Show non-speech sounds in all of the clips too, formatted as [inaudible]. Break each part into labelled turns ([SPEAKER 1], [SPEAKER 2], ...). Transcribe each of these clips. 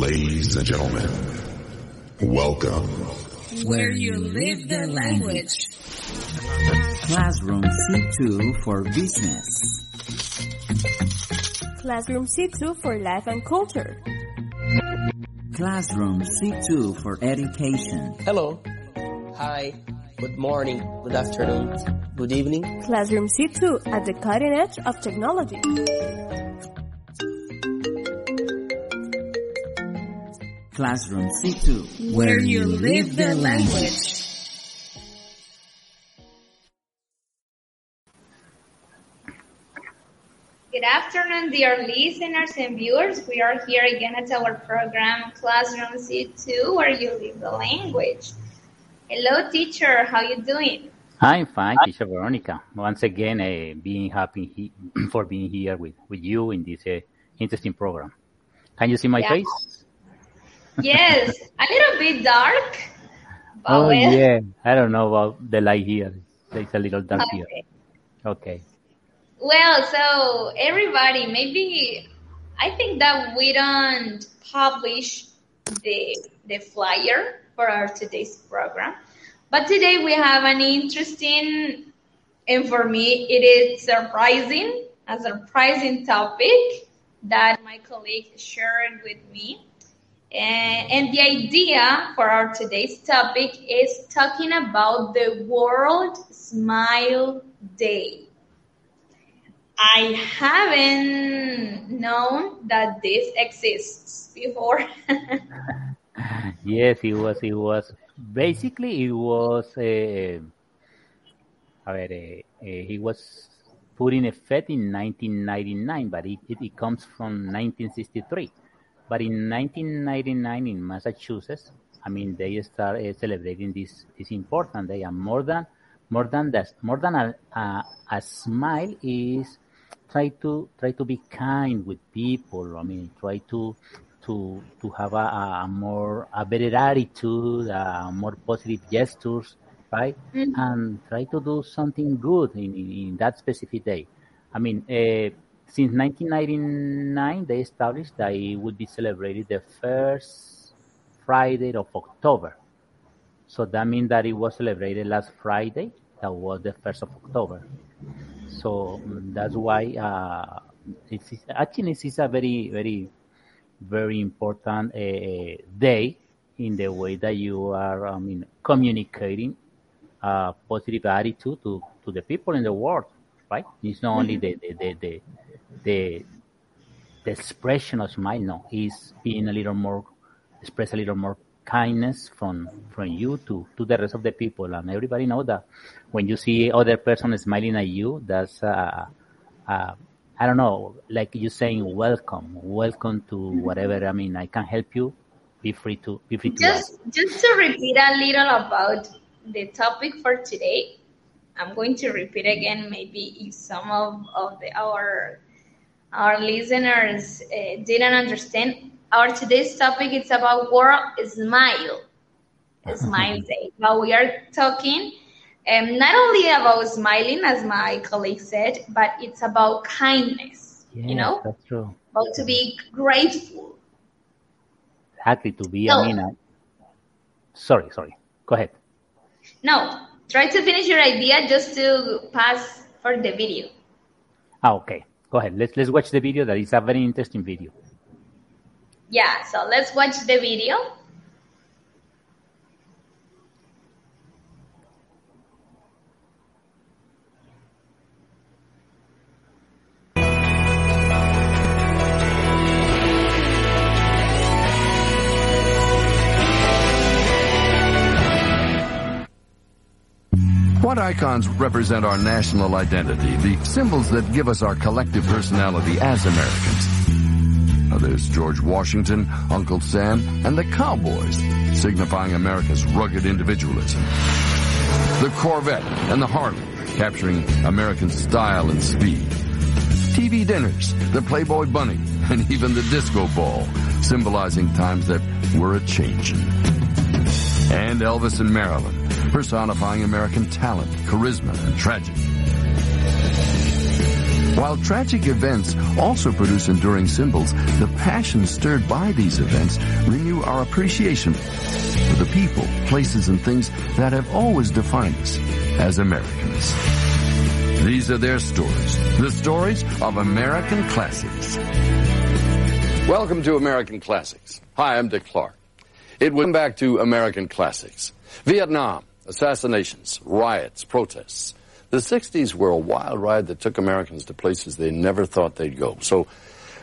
[SPEAKER 1] Ladies and gentlemen, welcome.
[SPEAKER 2] Where you live the language.
[SPEAKER 3] Classroom C2 for business.
[SPEAKER 4] Classroom C2 for life and culture.
[SPEAKER 3] Classroom C2 for education.
[SPEAKER 5] Hello. Hi. Good morning. Good afternoon. Good evening.
[SPEAKER 4] Classroom C2 at the cutting edge of technology.
[SPEAKER 3] Classroom C2
[SPEAKER 2] Where you live the language.
[SPEAKER 6] Good afternoon, dear listeners and viewers. We are here again at our program Classroom C2, where you live the language. Hello, teacher. How you doing?
[SPEAKER 7] I'm fine, teacher Veronica. Once again, uh, being happy he- [clears throat] for being here with, with you in this uh, interesting program. Can you see my
[SPEAKER 6] Yeah.
[SPEAKER 7] face?
[SPEAKER 6] Yes, a little bit dark.
[SPEAKER 7] Oh
[SPEAKER 6] well,
[SPEAKER 7] yeah, I don't know about the light here. It's a little dark here.
[SPEAKER 6] okay.
[SPEAKER 7] Okay.
[SPEAKER 6] Well, so everybody, maybe I think that we don't publish the the flyer for our today's program, but today we have an interesting, and for me, it is surprising, a surprising topic that my colleague shared with me. And, and the idea for our today's topic is talking about the World Smile Day. I haven't known that this exists before. [laughs]
[SPEAKER 7] Yes, it was. It was basically it was. Uh, a ver, uh, uh, he was put in effect in 1999, but it, it, it comes from 1963. But in 1999 in Massachusetts, I mean, they start uh, celebrating this this important day, and more than more than that, more than a, a, a smile is try to try to be kind with people. I mean, try to to to have a, a more a better attitude, a more positive gestures, right?
[SPEAKER 6] Mhm.
[SPEAKER 7] And try to do something good in, in, in that specific day. I mean, uh, since 1999, they established that it would be celebrated the first Friday of October. So that means that it was celebrated last Friday. That was the first of October. So mm, that's why uh, it's actually it's a very very very important uh, day in the way that you are I mean communicating a positive attitude to, to the people in the world, right? It's not only the the the the, the, the expression of smile, no, is being a little more express a little more kindness from from you to to the rest of the people, and everybody know that when you see other person smiling at you, that's uh, uh, I don't know, like you saying welcome, welcome to whatever. I mean, I can help you. Be free to be free to ask.
[SPEAKER 6] just just to repeat a little about the topic for today, I'm going to repeat again. Maybe if some of, of the, our our listeners uh, didn't understand, our today's topic is about World Smile [laughs] Smile Day. But we are talking um, not only about smiling, as my colleague said, but it's about kindness.
[SPEAKER 7] Yes,
[SPEAKER 6] You know,
[SPEAKER 7] that's true.
[SPEAKER 6] about to be grateful.
[SPEAKER 7] Exactly to be.
[SPEAKER 6] So-
[SPEAKER 7] I mean, uh, sorry, sorry. Go ahead.
[SPEAKER 6] No, try to finish your idea just to pass for the video.
[SPEAKER 7] Ah, okay. Go ahead. Let's let's watch the video. That is a very interesting video.
[SPEAKER 6] Yeah, so let's watch the video.
[SPEAKER 8] Icons represent our national identity, the symbols that give us our collective personality as Americans? There's George Washington, Uncle Sam, and the Cowboys, signifying America's rugged individualism. The Corvette and the Harley, capturing American style and speed. TV dinners, the Playboy Bunny, [laughs] and even the disco ball, symbolizing times that were a changing. And Elvis and Marilyn, personifying American talent, charisma, and tragedy. While tragic events also produce enduring symbols, the passion stirred by these events renew our appreciation for the people, places, and things that have always defined us as Americans. These are their stories, the stories of American classics. Welcome to American Classics. Hi, I'm Dick Clark. It come back to American classics. Vietnam, assassinations, riots, protests. The 60s were a wild ride that took Americans to places they never thought they'd go. So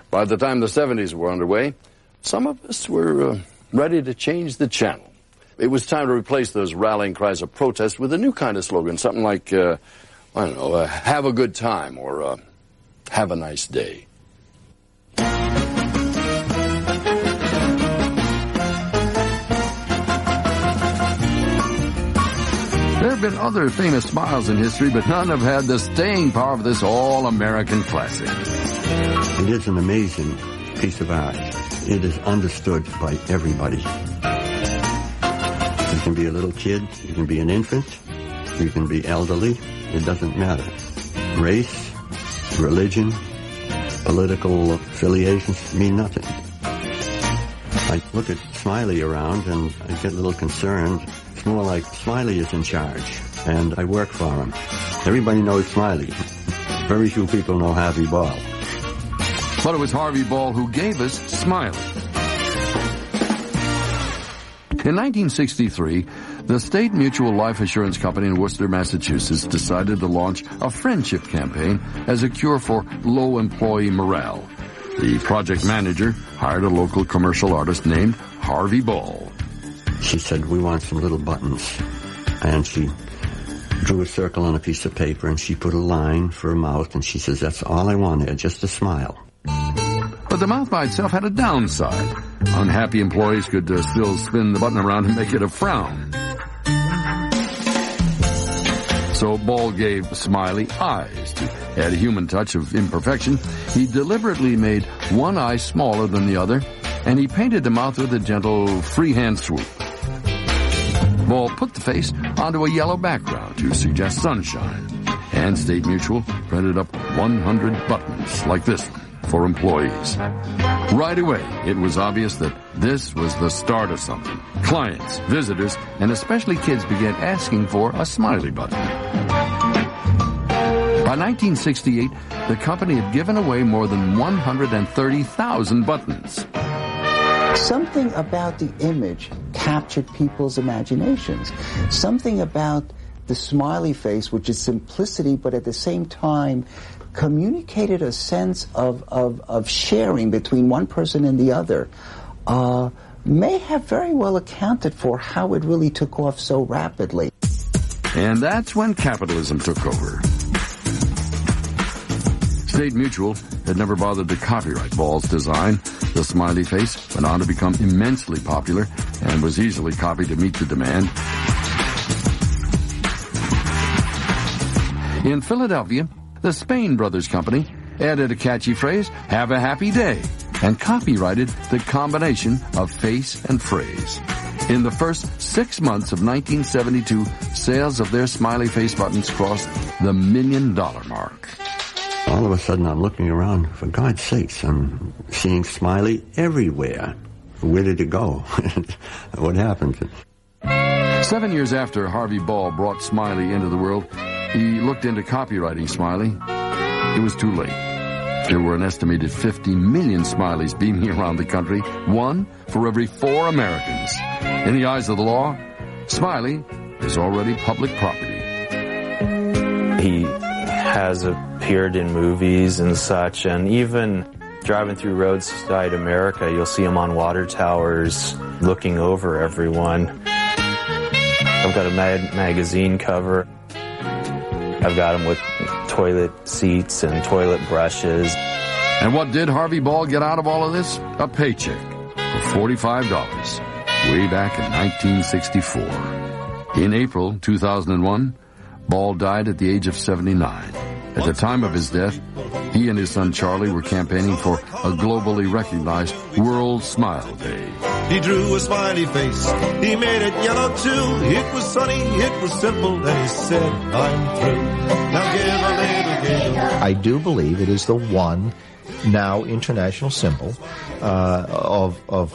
[SPEAKER 8] by the time the 70s were underway, some of us were uh, ready to change the channel. It was time to replace those rallying cries of protest with a new kind of slogan, something like, uh, I don't know, uh, have a good time or uh, have a nice day. There have been other famous smiles in history, but none have had the staying power of this all-American classic.
[SPEAKER 9] It is an amazing piece of art. It is understood by everybody. You can be a little kid, you can be an infant, you can be elderly, it doesn't matter. Race, religion, political affiliations mean nothing. I look at Smiley around and I get a little concerned. More like Smiley is in charge and I work for him. Everybody knows Smiley. Very few people know Harvey Ball.
[SPEAKER 8] But it was Harvey Ball who gave us Smiley. In 1963, the State Mutual Life Assurance Company in Worcester, Massachusetts decided to launch a friendship campaign as a cure for low employee morale. The project manager hired a local commercial artist named Harvey Ball.
[SPEAKER 9] She said, we want some little buttons. And she drew a circle on a piece of paper and she put a line for a mouth and she says, that's all I want there, just a smile.
[SPEAKER 8] But the mouth by itself had a downside. Unhappy employees could uh, still spin the button around and make it a frown. So Ball gave Smiley eyes to add a human touch of imperfection. He deliberately made one eye smaller than the other, and he painted the mouth with a gentle freehand swoop. Ball put the face onto a yellow background to suggest sunshine, and State Mutual printed up 100 buttons like this one for employees. Right away, it was obvious that this was the start of something. Clients, visitors, and especially kids began asking for a smiley button. By 1968, the company had given away more than 130,000 buttons.
[SPEAKER 10] Something about the image captured people's imaginations. Something about the smiley face, which is simplicity, but at the same time communicated a sense of, of, of sharing between one person and the other, uh, may have very well accounted for how it really took off so rapidly.
[SPEAKER 8] And that's when capitalism took over. State Mutual had never bothered to copyright Ball's design. The smiley face went on to become immensely popular and was easily copied to meet the demand. In Philadelphia, the Spain Brothers Company added a catchy phrase, have a happy day, and copyrighted the combination of face and phrase. In the first six months of 1972, sales of their smiley face buttons crossed the million dollar mark.
[SPEAKER 9] All of a sudden I'm looking around, for God's sakes, I'm seeing Smiley everywhere. Where did it go? [laughs] what happened?
[SPEAKER 8] Seven years after Harvey Ball brought Smiley into the world, he looked into copyrighting Smiley. It was too late. There were an estimated 50 million Smileys beaming [laughs] around the country, one for every four Americans. In the eyes of the law, Smiley is already public property.
[SPEAKER 11] He has appeared in movies and such, and even driving through roadside America, you'll see him on water towers looking over everyone. I've got a mag- magazine cover. I've got him with toilet seats and toilet brushes.
[SPEAKER 8] And what did Harvey Ball get out of all of this? A paycheck for $45 way back in 1964. In April 2001, Ball died at the age of 79. At the time of his death, he and his son Charlie were campaigning for a globally recognized World Smile Day.
[SPEAKER 12] He drew a smiley face. He made it yellow too. It was sunny, it was simple, and he said, I'm through. Now give a little giggle.
[SPEAKER 13] I do believe it is the one now international symbol uh, of of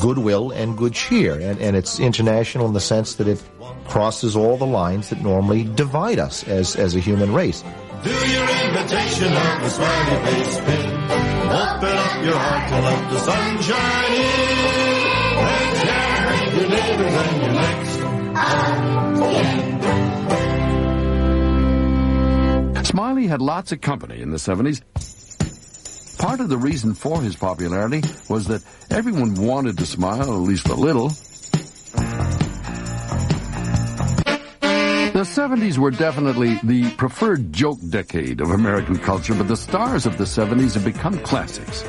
[SPEAKER 13] goodwill and good cheer, and, and it's international in the sense that it crosses all the lines that normally divide us as as a human race.
[SPEAKER 12] Do your imitation of the smiley face. Open up your heart to let the in. Your neighbors and your next.
[SPEAKER 8] Smiley had lots of company in the 70s. Part of the reason for his popularity was that everyone wanted to smile at least a little. 70s were definitely the preferred joke decade of American culture, but the stars of the 70s have become classics.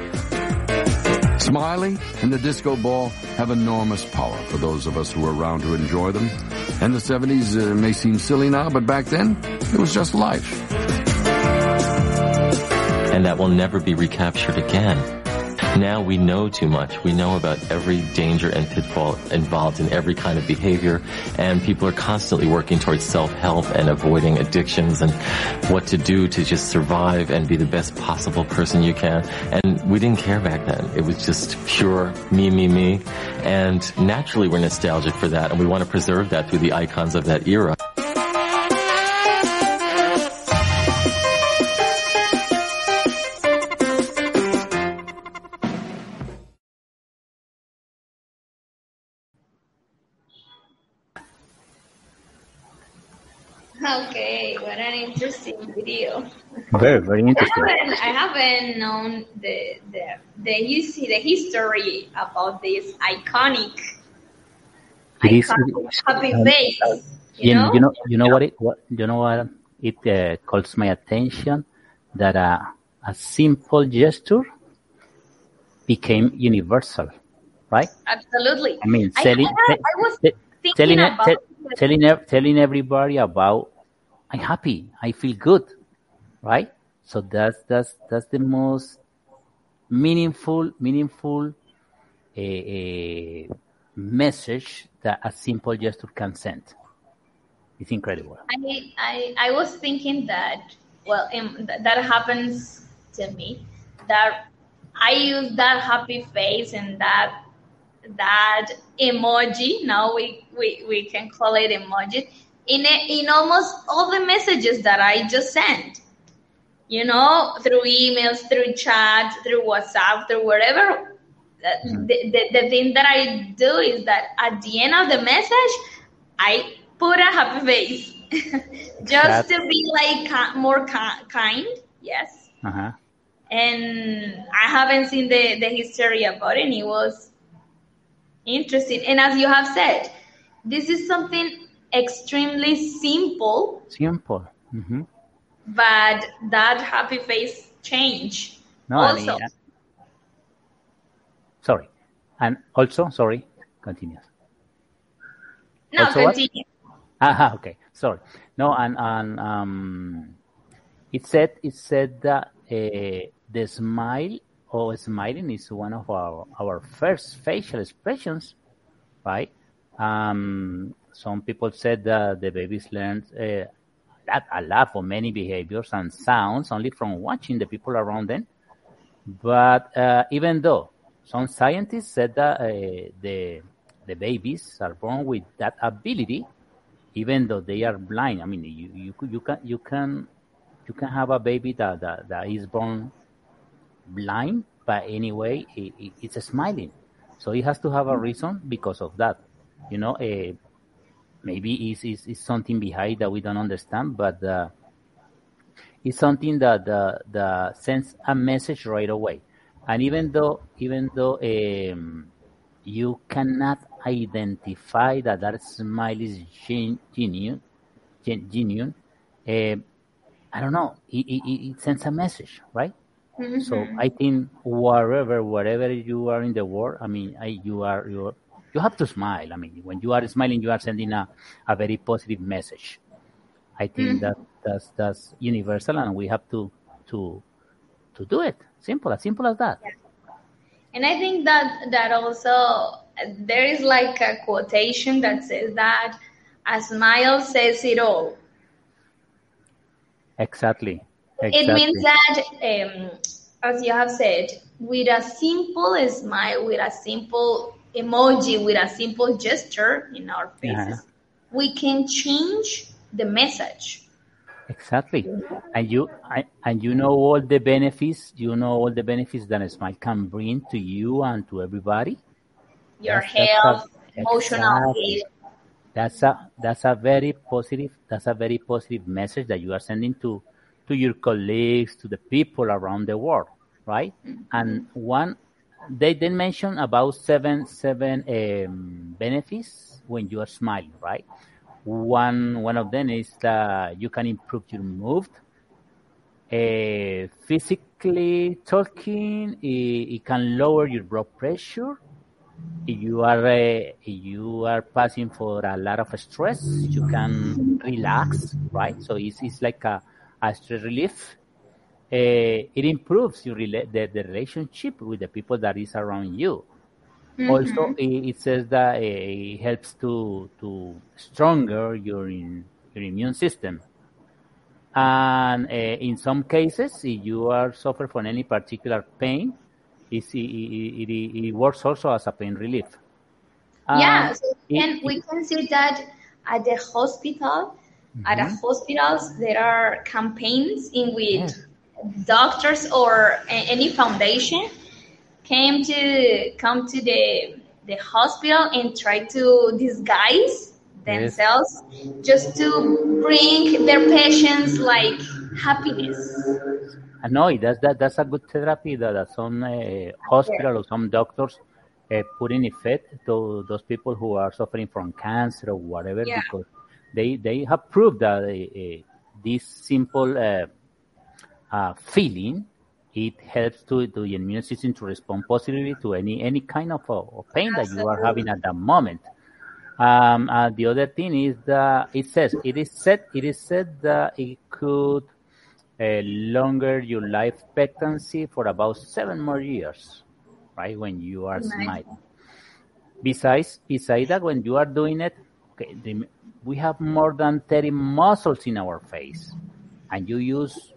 [SPEAKER 8] Smiley and the disco ball have enormous power for those of us who are around to enjoy them. And the 70s uh, may seem silly now, but back then, it was just life.
[SPEAKER 14] and that will never be recaptured again. Now we know too much. We know about every danger and pitfall involved in every kind of behavior, and people are constantly working towards self-help and avoiding addictions and what to do to just survive and be the best possible person you can. And we didn't care back then. It was just pure me, me, me. And naturally we're nostalgic for that, and we want to preserve that through the icons of that era. [laughs]
[SPEAKER 6] Okay, what an interesting video.
[SPEAKER 7] Very, very
[SPEAKER 6] I
[SPEAKER 7] interesting.
[SPEAKER 6] haven't, I haven't known the the the history, the history about this iconic,
[SPEAKER 7] It is-
[SPEAKER 6] iconic happy
[SPEAKER 7] um,
[SPEAKER 6] face. You
[SPEAKER 7] You,
[SPEAKER 6] know,
[SPEAKER 7] you know, you know what it, what, you know what it uh, calls my attention that uh, a simple gesture became universal, right?
[SPEAKER 6] absolutely.
[SPEAKER 7] I mean,
[SPEAKER 6] I,
[SPEAKER 7] selling,
[SPEAKER 6] I, I was thinking
[SPEAKER 7] telling,
[SPEAKER 6] about
[SPEAKER 7] te- telling, telling everybody about I'm happy, I feel good, right? So that's that's that's the most meaningful, meaningful uh, uh, message that a simple gesture can send. It's incredible.
[SPEAKER 6] I, I, I was thinking that, well, th- that happens to me, that I use that happy face and that, that emoji, now we, we, we can call it emoji, in, a, in almost all the messages that I just sent. You know, through emails, through chat, through WhatsApp, through whatever. Uh, The, the, the thing that I do is that at the end of the message, I put a happy face [laughs] just
[SPEAKER 7] That-
[SPEAKER 6] to be like more ki- kind. Yes.
[SPEAKER 7] Uh-huh.
[SPEAKER 6] And I haven't seen the, the history about it. And it was interesting. And as you have said, this is something extremely simple,
[SPEAKER 7] Simple. hmm
[SPEAKER 6] but that happy face change.
[SPEAKER 7] No, I
[SPEAKER 6] also,
[SPEAKER 7] mean, uh, sorry. And also, sorry, continue.
[SPEAKER 6] no,
[SPEAKER 7] also what?
[SPEAKER 6] continue.
[SPEAKER 7] Aha, okay. Sorry. No, and and um, it said it said that uh, the smile or smiling is one of our our first facial expressions, right? Um, some people said that the babies learn uh, that a lot for many behaviors and sounds only from watching the people around them. But uh, even though some scientists said that uh, the the babies are born with that ability, even though they are blind. I mean, you you you can you can you can have a baby that that, that is born blind, but anyway, it, it, it's smiling. So it has to have a reason because of that. You know, uh, maybe it's, it's, it's something behind that we don't understand, but uh, it's something that the the sends a message right away. And even though even though um, you cannot identify that that smile is gen- genuine, gen- genuine, uh, I don't know. It, it, it sends a message, right? So
[SPEAKER 6] Mhm.
[SPEAKER 7] I think wherever, wherever you are in the world, I mean, I, you are you you have to smile. I mean, when you are smiling, you are sending a, a very positive message. I think
[SPEAKER 6] Mhm.
[SPEAKER 7] that that's that's universal, and we have to to to do it. Simple, as simple as that.
[SPEAKER 6] And I think that that also there is like a quotation that says that a smile says it all.
[SPEAKER 7] Exactly.
[SPEAKER 6] It means that, um, as you have said, with a simple smile, with a simple emoji, with a simple gesture in our faces,
[SPEAKER 7] Yeah.
[SPEAKER 6] we can change the message.
[SPEAKER 7] Exactly, and you I, and you know all the benefits. You know all the benefits that a smile can bring to you and to everybody.
[SPEAKER 6] Your
[SPEAKER 7] That's- that's a-
[SPEAKER 6] health, emotional
[SPEAKER 7] exactly.
[SPEAKER 6] health.
[SPEAKER 7] That's a that's a very positive that's a very positive message that you are sending to to your colleagues to the people around the world, right? Mm-hmm. And one they then mention about seven seven um, benefits when you are smiling, right? One one of them is that you can improve your mood. Uh, physically talking, it, it can lower your blood pressure if you are uh, you are passing for a lot of stress, you can relax, right? So it's, it's like a, a stress relief. Uh, it improves your rela- the, the relationship with the people that is around you. Also, it, it says that uh, it helps to to stronger your in, your immune system. And uh, in some cases, if you are suffer from any particular pain, it, it, it, it works also as a pain relief.
[SPEAKER 6] yeah,
[SPEAKER 7] And
[SPEAKER 6] so and we can see that at the hospital, at the
[SPEAKER 7] Mhm.
[SPEAKER 6] hospitals, there are campaigns in which doctors or any foundation came to come to the the hospital and try to disguise themselves just to bring their patients like happiness.
[SPEAKER 7] I know it. That's that. That's a good therapy that, that some uh, hospital or some doctors uh, put in effect to those people who are suffering from cancer or whatever,
[SPEAKER 6] Yeah.
[SPEAKER 7] because they they have proved that uh, uh, this simple uh, feeling it helps to, to the immune system to respond positively to any any kind of, uh, pain that you are having at that moment. Um, uh, the other thing is that it says it is said it is said that it could uh, longer your life expectancy for about seven more years, right? When you are smiling. Besides, besides that, when you are doing it, okay, the, we have more than 30 muscles in our face, and you use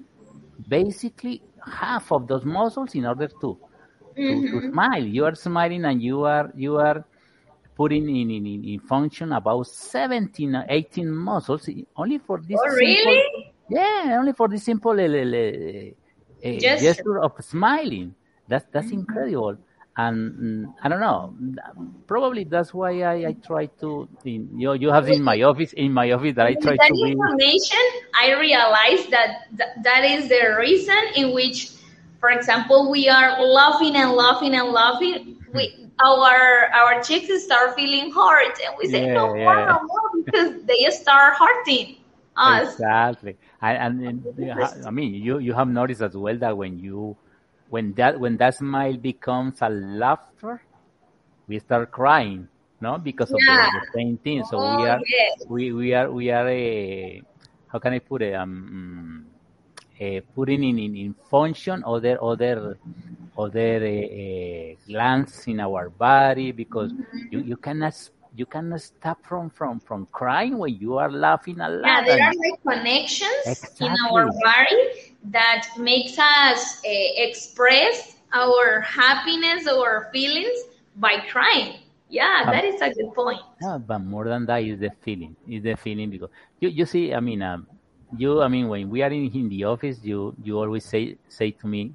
[SPEAKER 7] basically half of those muscles in order to to, to
[SPEAKER 6] Mhm.
[SPEAKER 7] smile. You are smiling, and you are you are putting in in, in, function about 17, or 18 muscles only for this.
[SPEAKER 6] Oh,
[SPEAKER 7] simple-
[SPEAKER 6] really?
[SPEAKER 7] yeah, only for this simple uh, uh,
[SPEAKER 6] Gesture.
[SPEAKER 7] gesture of smiling. That's that's incredible. And mm, I don't know. Probably that's why I, I try to. In, you you have in my office in my office that I try
[SPEAKER 6] that
[SPEAKER 7] to be.
[SPEAKER 6] information, I realize that th- that is the reason in which, for example, we are laughing and laughing and laughing. We our our cheeks start feeling hurt, and we say
[SPEAKER 7] Yeah,
[SPEAKER 6] no
[SPEAKER 7] yeah.
[SPEAKER 6] more, no more, because they start hurting us.
[SPEAKER 7] Exactly. And, and ha- I mean, you, you have noticed as well that when you, when that, when that smile becomes a laughter, we start crying, no? Because of
[SPEAKER 6] Yeah.
[SPEAKER 7] the, the same thing. So
[SPEAKER 6] Oh,
[SPEAKER 7] we are,
[SPEAKER 6] yes.
[SPEAKER 7] we, we are, we are a, how can I put it? Um, uh, putting in, in, in function other, other, other uh, glands in our body because you, you cannot, you cannot stop from, from, from crying when you are laughing a lot.
[SPEAKER 6] Yeah, there are like connections in our body that makes us uh, express our happiness or feelings by crying. Yeah, that is a good point.
[SPEAKER 7] No, but more than that is the feeling. Is the feeling because you, you see, I mean, um, you, I mean, when we are in, in the office, you, you always say, say to me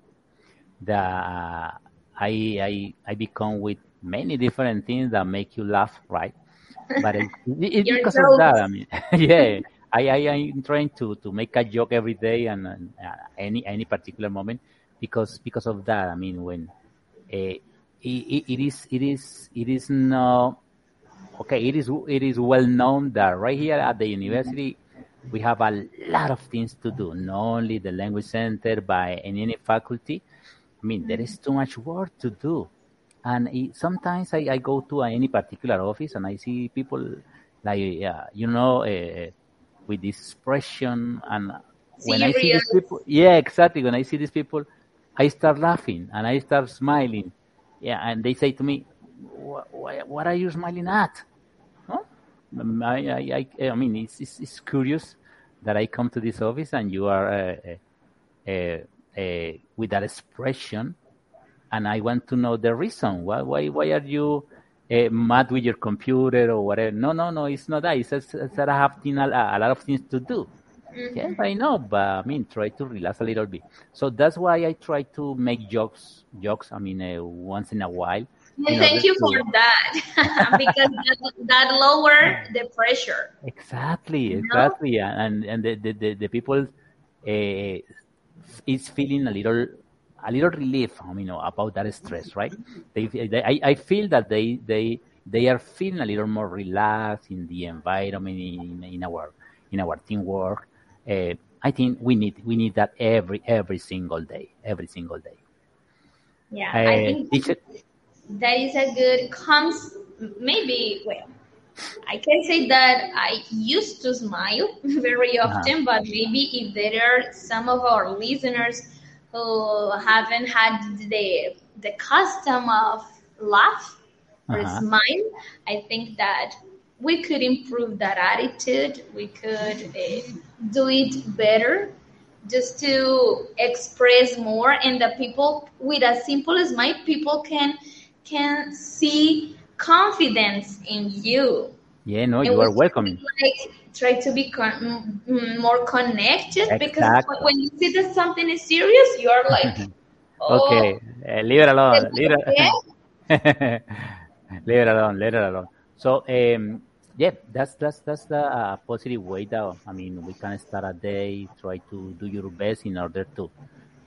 [SPEAKER 7] that uh, I, I, I become with many different things that make you laugh, right? But it, it- it's because of that. I mean, [laughs] yeah, I, I, I'm trying to, to make a joke every day and, and uh, any, any particular moment because, because of that. I mean, when, uh, it, it, it is, it is, it is no, okay, it is it is well known that right here at the university we have a lot of things to do. Not only the language center, by any faculty. I mean, there is too much work to do, and it, sometimes I, I go to any particular office and I see people like uh, you know. Uh, with this expression and when I see these people, yeah, exactly. When I see these people, I start laughing and I start smiling. Yeah, and they say to me, "Wh- why, "What are you smiling at?" Huh? Um, I, I, I, I mean, it's, it's, it's curious that I come to this office and you are uh, uh, uh, uh, with that expression, and I want to know the reason. Why, why, why are you uh, mad with your computer or whatever? No, no, no, it's not that. It's just it's that I have thing, a, a lot of things to do. Yes, I know, but I mean, try to relax a little bit. So that's why I try to make jokes, jokes. I mean, uh, once in a while.
[SPEAKER 6] Thank you
[SPEAKER 7] to-
[SPEAKER 6] for that [laughs] because that, that lower the pressure.
[SPEAKER 7] Exactly, exactly, and and the the, the, the people uh, is feeling a little a little relief, I mean, about that stress, right? They, they I, I feel that they they they are feeling a little more relaxed in the environment in, in our in our teamwork. Uh, I think we need we need that every every single day, every single day.
[SPEAKER 6] Yeah,
[SPEAKER 7] Uh,
[SPEAKER 6] I think
[SPEAKER 7] teacher,
[SPEAKER 6] that is a good cons. Maybe well, I can say that I used to smile [laughs] very
[SPEAKER 7] Uh-huh.
[SPEAKER 6] often, but maybe if there are some of our listeners who haven't had the the custom of laugh or
[SPEAKER 7] Uh-huh.
[SPEAKER 6] smile, I think that we could improve that attitude. We could uh, do it better just to express more and the people with a simple smile people can can see confidence in you
[SPEAKER 7] yeah, no,
[SPEAKER 6] And
[SPEAKER 7] you are
[SPEAKER 6] we
[SPEAKER 7] welcoming.
[SPEAKER 6] like try to be con- mm, more connected because when you see that something is serious you are like [laughs] oh,
[SPEAKER 7] Okay, uh, leave it alone. Leave
[SPEAKER 6] it [laughs] [laughs]
[SPEAKER 7] leave it alone. Leave it alone. So, um, yeah, that's that's that's the uh, positive way that I mean we can start a day. Try to do your best in order to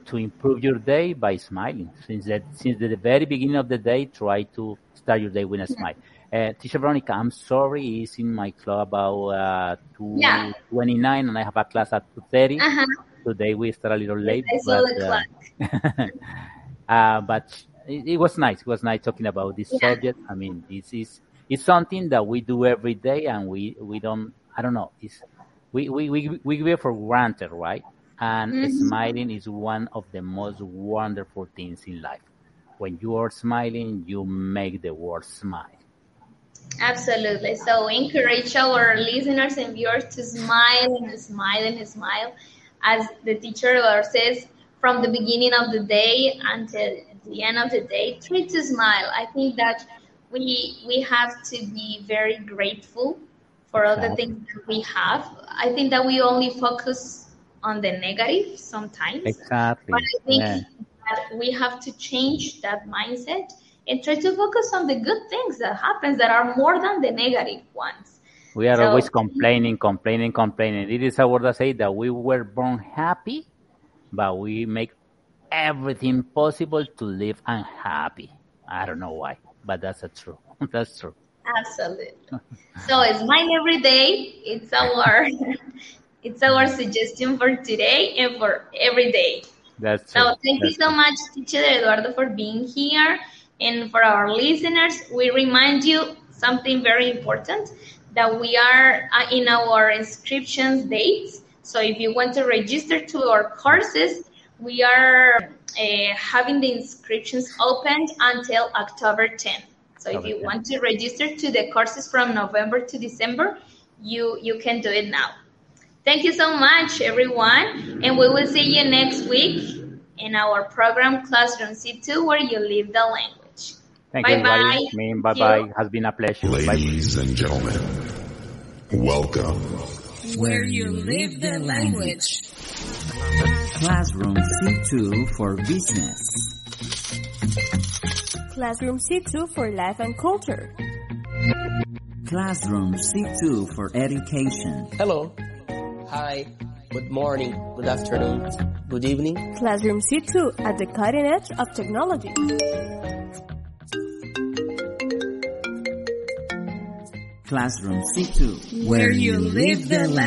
[SPEAKER 7] to improve your day by smiling. Since that since the very beginning of the day, try to start your day with a smile. Uh, Teacher Veronica, I'm sorry, it's in my club about uh,
[SPEAKER 6] Yeah.
[SPEAKER 7] 2:29, and I have a class at 2:30.
[SPEAKER 6] Uh-huh.
[SPEAKER 7] Today we start a little late,
[SPEAKER 6] saw
[SPEAKER 7] but uh, [laughs] uh, but it, it was nice. It was nice talking about this
[SPEAKER 6] Yeah.
[SPEAKER 7] subject. I mean, this is it's something that we do every day, and we we don't. I don't know. It's we we we we give it for granted, right? And
[SPEAKER 6] Mhm.
[SPEAKER 7] smiling is one of the most wonderful things in life. When you are smiling, you make the world smile.
[SPEAKER 6] Absolutely. So encourage our listeners and viewers to smile and smile and smile. As the teacher says, from the beginning of the day until the end of the day, try to smile. I think that we we have to be very grateful for all the things that we have. I think that we only focus on the negative sometimes.
[SPEAKER 7] Exactly.
[SPEAKER 6] But I think
[SPEAKER 7] Yeah.
[SPEAKER 6] that we have to change that mindset and try to focus on the good things that happens that are more than the negative ones.
[SPEAKER 7] We are
[SPEAKER 6] So-
[SPEAKER 7] always complaining, complaining, complaining. It is word that say that we were born happy, but we make everything possible to live unhappy. I don't know why, but that's a true. [laughs] That's true.
[SPEAKER 6] Absolutely. So it's mine every day. It's our [laughs] it's our [laughs] suggestion for today and for every day.
[SPEAKER 7] That's true.
[SPEAKER 6] So thank you
[SPEAKER 7] That's
[SPEAKER 6] so much, Teacher Eduardo, for being here. And for our listeners, we remind you something very important that we are uh, in our inscriptions dates. So if you want to register to our courses, we are uh, having the inscriptions opened until October 10th. So if you
[SPEAKER 7] 10th.
[SPEAKER 6] want to register to the courses from November to December, you you can do it now. Thank you so much, everyone. And we will see you next week in our program Classroom C2 where you live the language.
[SPEAKER 7] Thank you,
[SPEAKER 6] Bye-bye.
[SPEAKER 7] everybody. I mean, bye
[SPEAKER 6] Thank
[SPEAKER 7] bye. Has been a pleasure. Bye.
[SPEAKER 1] Ladies and gentlemen, welcome.
[SPEAKER 2] Where you live the language.
[SPEAKER 3] Classroom C2 for Business.
[SPEAKER 4] Classroom C2 for Life and Culture.
[SPEAKER 3] Classroom C2 for Education.
[SPEAKER 5] Hello. Hi. Good morning. Good afternoon. Good evening.
[SPEAKER 4] Classroom C2 at the cutting edge of technology.
[SPEAKER 3] Classroom C2
[SPEAKER 2] Where you live the language.